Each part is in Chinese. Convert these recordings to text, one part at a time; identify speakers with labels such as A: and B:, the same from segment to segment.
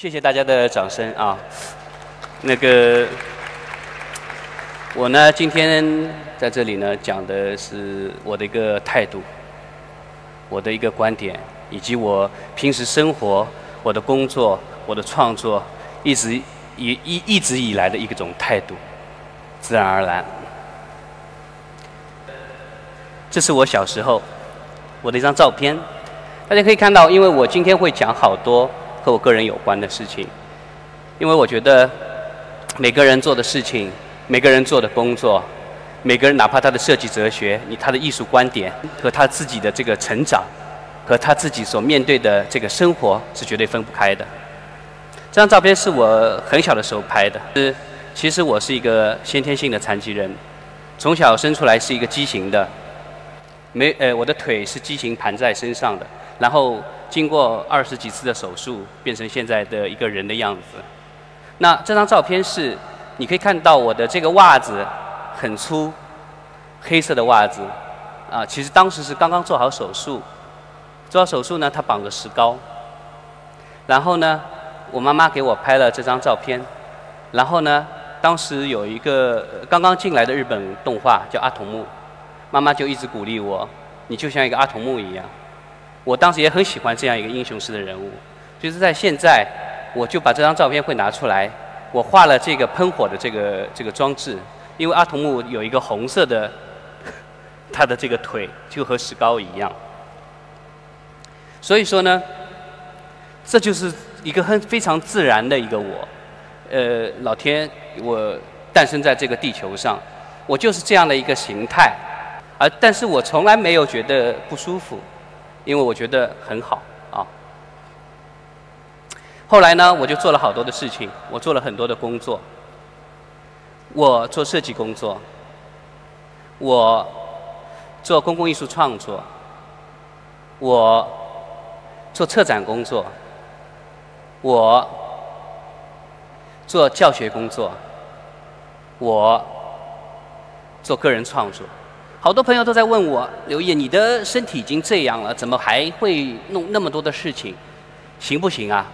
A: 谢谢大家的掌声啊！那个，我呢今天在这里呢讲的是我的一个态度，我的一个观点，以及我平时生活、我的工作、我的创作，一直以一一直以来的一种态度，自然而然。这是我小时候我的一张照片，大家可以看到，因为我今天会讲好多。和我个人有关的事情，因为我觉得每个人做的事情，每个人做的工作，每个人哪怕他的设计哲学、你他的艺术观点和他自己的这个成长，和他自己所面对的这个生活是绝对分不开的。这张照片是我很小的时候拍的，是其实我是一个先天性的残疾人，从小生出来是一个畸形的，没呃我的腿是畸形盘在身上的，然后。经过二十几次的手术，变成现在的一个人的样子。那这张照片是，你可以看到我的这个袜子很粗，黑色的袜子。啊，其实当时是刚刚做好手术，做好手术呢，他绑着石膏。然后呢，我妈妈给我拍了这张照片。然后呢，当时有一个刚刚进来的日本动画叫阿童木，妈妈就一直鼓励我，你就像一个阿童木一样。我当时也很喜欢这样一个英雄式的人物，就是在现在，我就把这张照片会拿出来，我画了这个喷火的这个这个装置，因为阿童木有一个红色的，他的这个腿就和石膏一样，所以说呢，这就是一个很非常自然的一个我，呃，老天，我诞生在这个地球上，我就是这样的一个形态，而但是我从来没有觉得不舒服。因为我觉得很好啊。后来呢，我就做了好多的事情，我做了很多的工作。我做设计工作，我做公共艺术创作，我做策展工作，我做教学工作，我做个人创作。好多朋友都在问我，刘烨，你的身体已经这样了，怎么还会弄那么多的事情，行不行啊？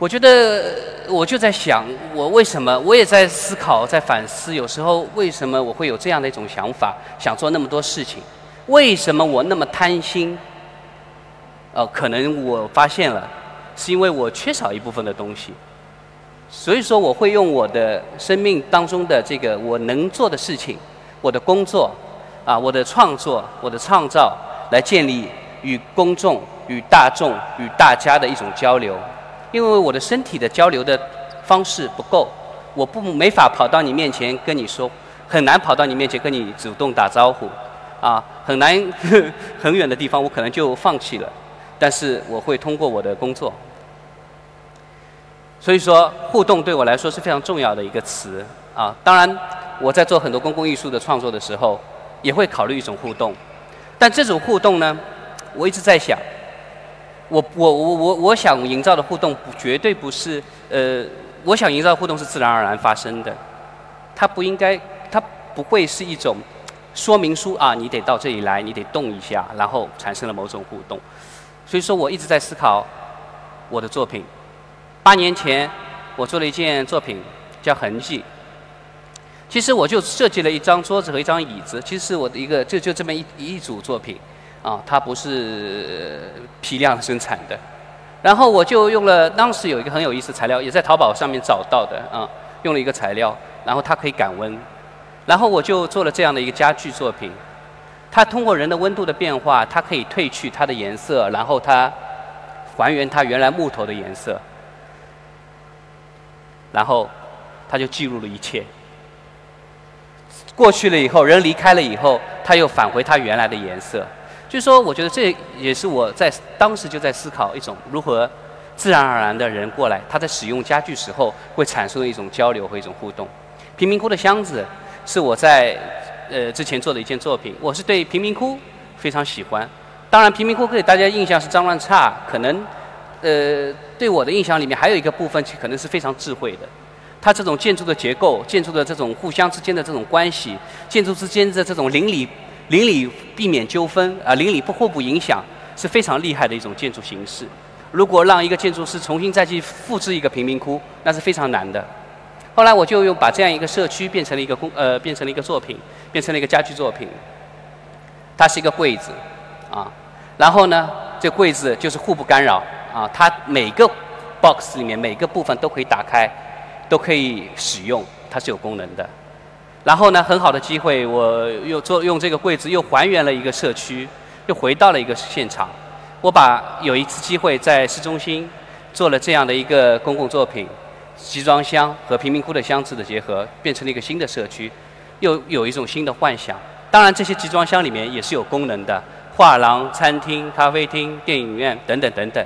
A: 我觉得，我就在想，我为什么？我也在思考，在反思，有时候为什么我会有这样的一种想法，想做那么多事情？为什么我那么贪心？呃，可能我发现了，是因为我缺少一部分的东西，所以说我会用我的生命当中的这个我能做的事情，我的工作。啊，我的创作，我的创造，来建立与公众、与大众、与大家的一种交流。因为我的身体的交流的方式不够，我不没法跑到你面前跟你说，很难跑到你面前跟你主动打招呼，啊，很难 很远的地方我可能就放弃了。但是我会通过我的工作，所以说互动对我来说是非常重要的一个词啊。当然，我在做很多公共艺术的创作的时候。也会考虑一种互动，但这种互动呢，我一直在想，我我我我我想营造的互动绝对不是呃，我想营造的互动是自然而然发生的，它不应该，它不会是一种说明书啊，你得到这里来，你得动一下，然后产生了某种互动。所以说我一直在思考我的作品。八年前我做了一件作品叫《痕迹》。其实我就设计了一张桌子和一张椅子，其实是我的一个就就这么一一组作品，啊，它不是批量生产的。然后我就用了当时有一个很有意思材料，也在淘宝上面找到的啊，用了一个材料，然后它可以感温，然后我就做了这样的一个家具作品。它通过人的温度的变化，它可以褪去它的颜色，然后它还原它原来木头的颜色，然后它就记录了一切。过去了以后，人离开了以后，它又返回它原来的颜色。就是说，我觉得这也是我在当时就在思考一种如何自然而然的人过来，他在使用家具时候会产生的一种交流和一种互动。贫民窟的箱子是我在呃之前做的一件作品，我是对贫民窟非常喜欢。当然，贫民窟给大家印象是脏乱差，可能呃对我的印象里面还有一个部分可能是非常智慧的。它这种建筑的结构、建筑的这种互相之间的这种关系、建筑之间的这种邻里邻里避免纠纷啊，邻里不互不影响，是非常厉害的一种建筑形式。如果让一个建筑师重新再去复制一个贫民窟，那是非常难的。后来我就用把这样一个社区变成了一个工呃变成了一个作品，变成了一个家居作品。它是一个柜子，啊，然后呢，这柜子就是互不干扰啊，它每个 box 里面每个部分都可以打开，都可以使用，它是有功能的。然后呢，很好的机会，我又做用这个柜子又还原了一个社区，又回到了一个现场。我把有一次机会在市中心做了这样的一个公共作品，集装箱和贫民窟的箱子的结合，变成了一个新的社区，又有一种新的幻想。当然，这些集装箱里面也是有功能的，画廊、餐厅、咖啡厅、电影院等等等等。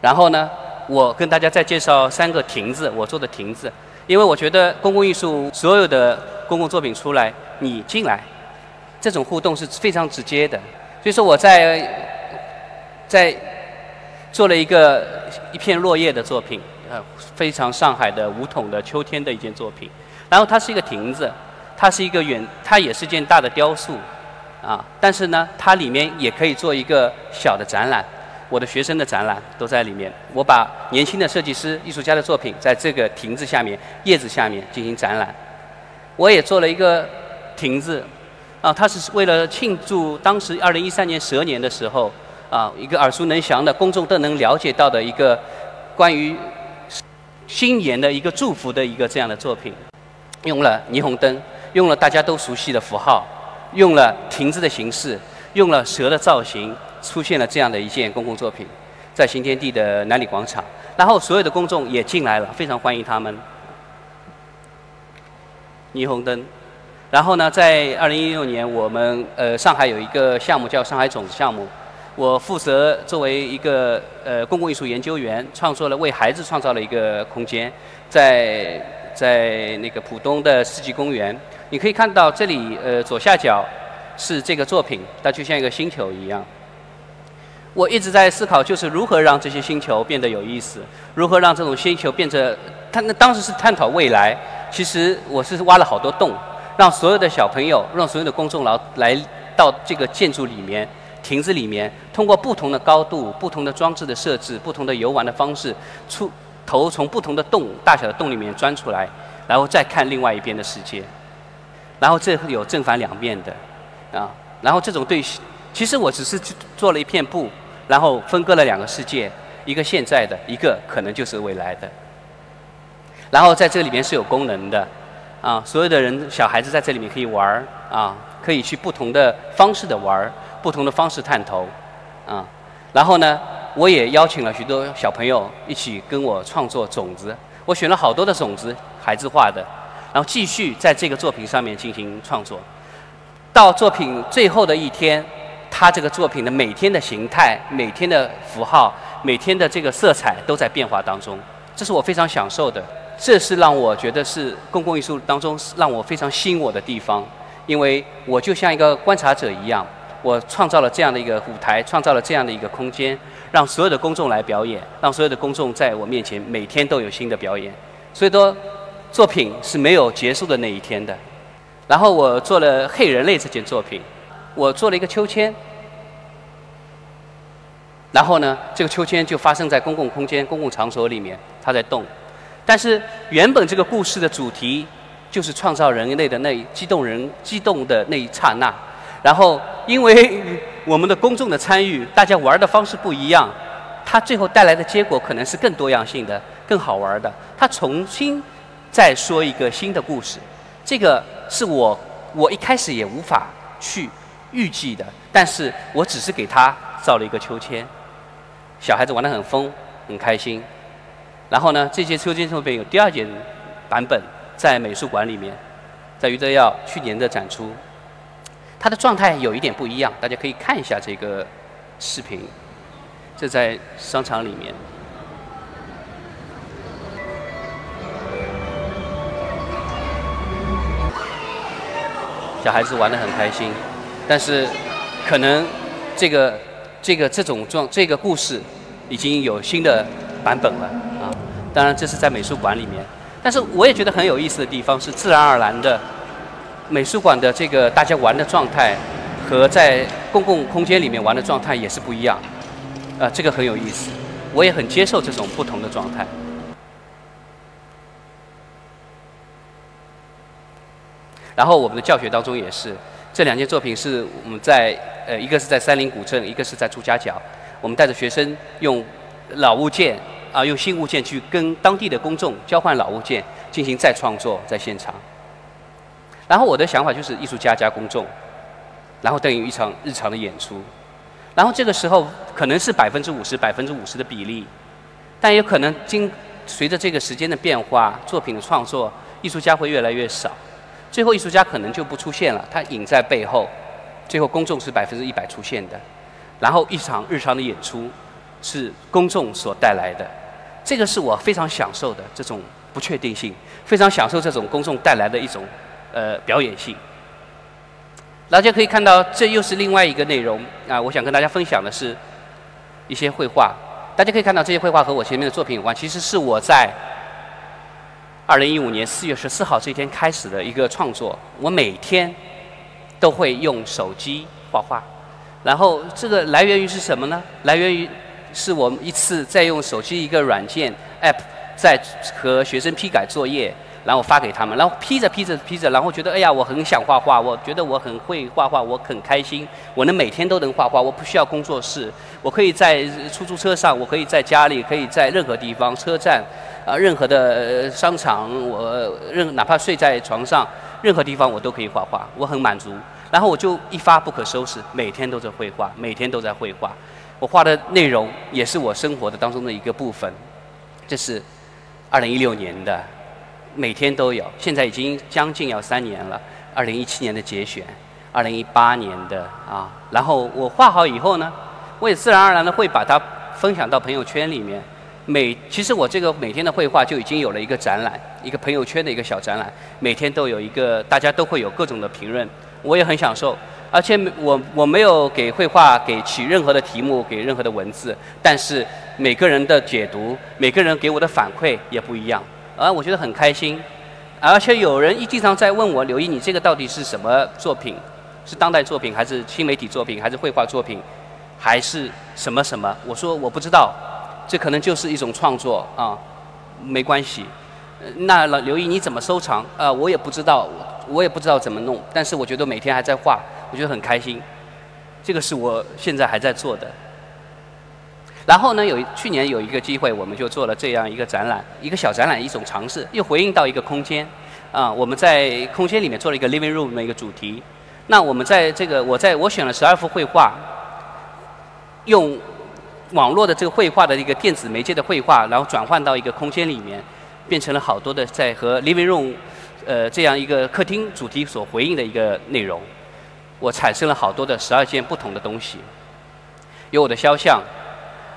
A: 然后呢，我跟大家再介绍三个亭子，我做的亭子，因为我觉得公共艺术所有的公共作品出来，你进来，这种互动是非常直接的。所以说我在在做了一个一片落叶的作品，呃，非常上海的梧桐的秋天的一件作品。然后它是一个亭子，它是一个远，它也是件大的雕塑，啊，但是呢，它里面也可以做一个小的展览，我的学生的展览都在里面。我把年轻的设计师、艺术家的作品在这个亭子下面、叶子下面进行展览。我也做了一个亭子，啊，它是为了庆祝当时二零一三年蛇年的时候，啊，一个耳熟能详的、公众都能了解到的一个关于新年的一个祝福的一个这样的作品。用了霓虹灯，用了大家都熟悉的符号，用了亭子的形式，用了蛇的造型，出现了这样的一件公共作品，在新天地的南里广场。然后所有的公众也进来了，非常欢迎他们。霓虹灯。然后呢，在二零一六年，我们呃上海有一个项目叫上海种子项目，我负责作为一个呃公共艺术研究员，创作了为孩子创造了一个空间，在。在那个浦东的世纪公园，你可以看到这里，呃，左下角是这个作品，它就像一个星球一样。我一直在思考，就是如何让这些星球变得有意思，如何让这种星球变得……他那当时是探讨未来。其实我是挖了好多洞，让所有的小朋友，让所有的公众来来到这个建筑里面、亭子里面，通过不同的高度、不同的装置的设置、不同的游玩的方式出。头从不同的洞、大小的洞里面钻出来，然后再看另外一边的世界，然后这有正反两面的，啊，然后这种对，其实我只是做了一片布，然后分割了两个世界，一个现在的，一个可能就是未来的，然后在这里面是有功能的，啊，所有的人小孩子在这里面可以玩儿，啊，可以去不同的方式的玩儿，不同的方式探头，啊，然后呢？我也邀请了许多小朋友一起跟我创作种子，我选了好多的种子，孩子画的，然后继续在这个作品上面进行创作。到作品最后的一天，他这个作品的每天的形态、每天的符号、每天的这个色彩都在变化当中，这是我非常享受的，这是让我觉得是公共艺术当中让我非常吸引我的地方，因为我就像一个观察者一样，我创造了这样的一个舞台，创造了这样的一个空间。让所有的公众来表演，让所有的公众在我面前每天都有新的表演，所以说作品是没有结束的那一天的。然后我做了黑人类这件作品，我做了一个秋千，然后呢，这个秋千就发生在公共空间、公共场所里面，它在动。但是原本这个故事的主题就是创造人类的那一激动人激动的那一刹那，然后因为。我们的公众的参与，大家玩的方式不一样，它最后带来的结果可能是更多样性的、更好玩的。它重新再说一个新的故事，这个是我我一开始也无法去预计的，但是我只是给他造了一个秋千，小孩子玩得很疯，很开心。然后呢，这些秋千后边有第二件版本在美术馆里面，在余德耀去年的展出。它的状态有一点不一样，大家可以看一下这个视频。这在商场里面，小孩子玩的很开心，但是可能这个这个这种状这个故事已经有新的版本了啊。当然这是在美术馆里面，但是我也觉得很有意思的地方是自然而然的。美术馆的这个大家玩的状态，和在公共空间里面玩的状态也是不一样，呃，这个很有意思，我也很接受这种不同的状态。然后我们的教学当中也是，这两件作品是我们在呃一个是在三林古镇，一个是在朱家角，我们带着学生用老物件啊，用新物件去跟当地的公众交换老物件，进行再创作在现场。然后我的想法就是艺术家加公众，然后等于一场日常的演出。然后这个时候可能是百分之五十、百分之五十的比例，但也可能经随着这个时间的变化，作品的创作，艺术家会越来越少。最后，艺术家可能就不出现了，他隐在背后。最后，公众是百分之一百出现的。然后，一场日常的演出是公众所带来的。这个是我非常享受的这种不确定性，非常享受这种公众带来的一种呃表演性。大家可以看到，这又是另外一个内容啊！我想跟大家分享的是一些绘画。大家可以看到，这些绘画和我前面的作品有关，其实是我在。二零一五年四月十四号这天开始的一个创作，我每天都会用手机画画，然后这个来源于是什么呢？来源于是我们一次在用手机一个软件 App 在和学生批改作业。然后发给他们，然后批着批着批着，然后觉得哎呀，我很想画画，我觉得我很会画画，我很开心，我能每天都能画画，我不需要工作室，我可以在出租车上，我可以在家里，可以在任何地方，车站，啊，任何的商场，我任哪怕睡在床上，任何地方我都可以画画，我很满足。然后我就一发不可收拾，每天都在绘画，每天都在绘画。我画的内容也是我生活的当中的一个部分。这是二零一六年的。每天都有，现在已经将近要三年了。二零一七年的节选，二零一八年的啊，然后我画好以后呢，我也自然而然的会把它分享到朋友圈里面。每其实我这个每天的绘画就已经有了一个展览，一个朋友圈的一个小展览，每天都有一个，大家都会有各种的评论，我也很享受。而且我我没有给绘画给起任何的题目，给任何的文字，但是每个人的解读，每个人给我的反馈也不一样。啊，我觉得很开心，而且有人一经常在问我，刘毅，你这个到底是什么作品？是当代作品，还是新媒体作品，还是绘画作品，还是什么什么？我说我不知道，这可能就是一种创作啊，没关系。那老刘毅你怎么收藏？啊，我也不知道，我也不知道怎么弄。但是我觉得每天还在画，我觉得很开心。这个是我现在还在做的。然后呢，有去年有一个机会，我们就做了这样一个展览，一个小展览，一种尝试，又回应到一个空间，啊，我们在空间里面做了一个 living room 的一个主题。那我们在这个，我在我选了十二幅绘画，用网络的这个绘画的一个电子媒介的绘画，然后转换到一个空间里面，变成了好多的在和 living room，呃，这样一个客厅主题所回应的一个内容。我产生了好多的十二件不同的东西，有我的肖像。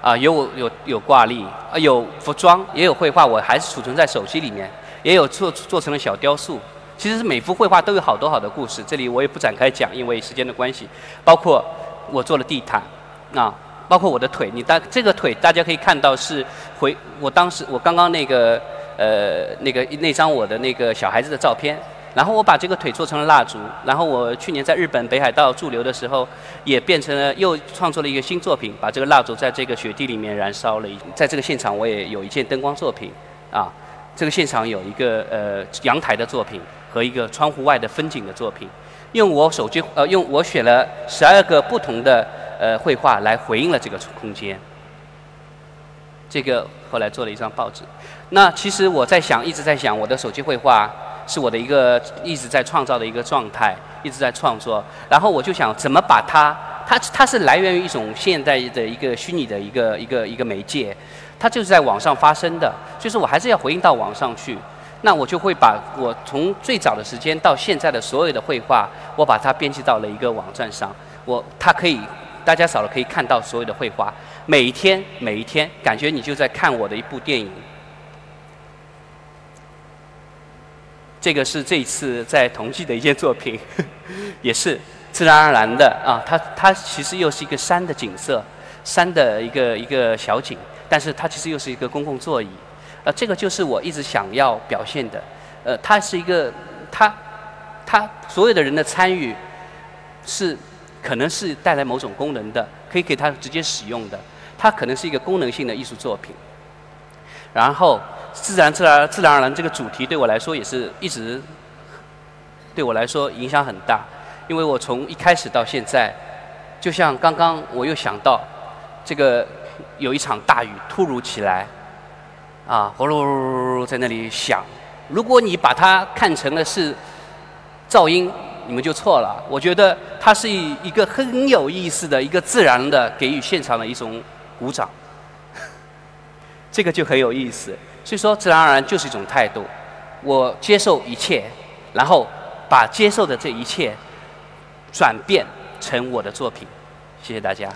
A: 啊，有有有挂历，啊有服装，也有绘画，我还是储存在手机里面，也有做做成了小雕塑。其实是每幅绘画都有好多好的故事，这里我也不展开讲，因为时间的关系。包括我做了地毯，啊，包括我的腿，你大这个腿大家可以看到是回我当时我刚刚那个呃那个那张我的那个小孩子的照片。然后我把这个腿做成了蜡烛，然后我去年在日本北海道驻留的时候，也变成了又创作了一个新作品，把这个蜡烛在这个雪地里面燃烧了。在这个现场我也有一件灯光作品，啊，这个现场有一个呃阳台的作品和一个窗户外的风景的作品，用我手机呃用我选了十二个不同的呃绘画来回应了这个空间。这个后来做了一张报纸。那其实我在想，一直在想我的手机绘画。是我的一个一直在创造的一个状态，一直在创作。然后我就想怎么把它，它它是来源于一种现代的一个虚拟的一个一个一个媒介，它就是在网上发生的，就是我还是要回应到网上去。那我就会把我从最早的时间到现在的所有的绘画，我把它编辑到了一个网站上。我它可以大家扫了可以看到所有的绘画，每一天每一天，感觉你就在看我的一部电影。这个是这一次在同济的一件作品，也是自然而然的啊。它它其实又是一个山的景色，山的一个一个小景，但是它其实又是一个公共座椅。呃，这个就是我一直想要表现的。呃，它是一个，它它所有的人的参与是可能是带来某种功能的，可以给它直接使用的，它可能是一个功能性的艺术作品。然后，自然、自然、自然而然这个主题对我来说也是一直对我来说影响很大，因为我从一开始到现在，就像刚刚我又想到，这个有一场大雨突如其来，啊，呼噜在那里响。如果你把它看成了是噪音，你们就错了。我觉得它是一个很有意思的一个自然的给予现场的一种鼓掌，这个就很有意思。所以说，自然而然就是一种态度。我接受一切，然后把接受的这一切转变成我的作品。谢谢大家。